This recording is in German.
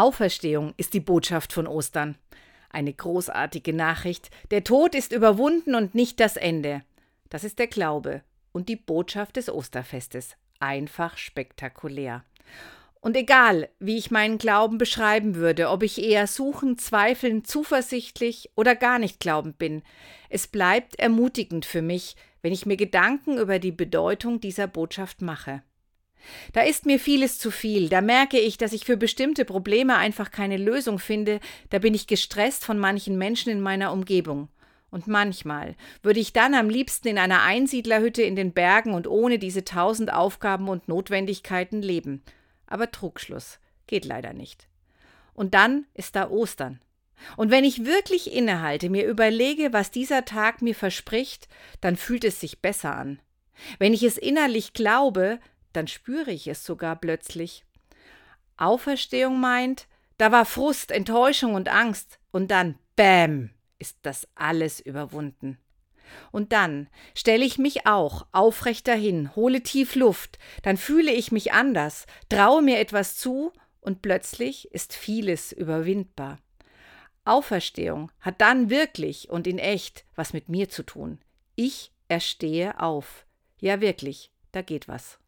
Auferstehung ist die Botschaft von Ostern. Eine großartige Nachricht. Der Tod ist überwunden und nicht das Ende. Das ist der Glaube und die Botschaft des Osterfestes. Einfach spektakulär. Und egal, wie ich meinen Glauben beschreiben würde, ob ich eher suchend, zweifelnd, zuversichtlich oder gar nicht glaubend bin, es bleibt ermutigend für mich, wenn ich mir Gedanken über die Bedeutung dieser Botschaft mache. Da ist mir vieles zu viel, da merke ich, dass ich für bestimmte Probleme einfach keine Lösung finde, da bin ich gestresst von manchen Menschen in meiner Umgebung. Und manchmal würde ich dann am liebsten in einer Einsiedlerhütte in den Bergen und ohne diese tausend Aufgaben und Notwendigkeiten leben. Aber Trugschluss geht leider nicht. Und dann ist da Ostern. Und wenn ich wirklich innehalte, mir überlege, was dieser Tag mir verspricht, dann fühlt es sich besser an. Wenn ich es innerlich glaube, dann spüre ich es sogar plötzlich. Auferstehung meint, da war Frust, Enttäuschung und Angst, und dann, bäm, ist das alles überwunden. Und dann stelle ich mich auch aufrechter hin, hole tief Luft, dann fühle ich mich anders, traue mir etwas zu, und plötzlich ist vieles überwindbar. Auferstehung hat dann wirklich und in echt was mit mir zu tun. Ich erstehe auf. Ja wirklich, da geht was.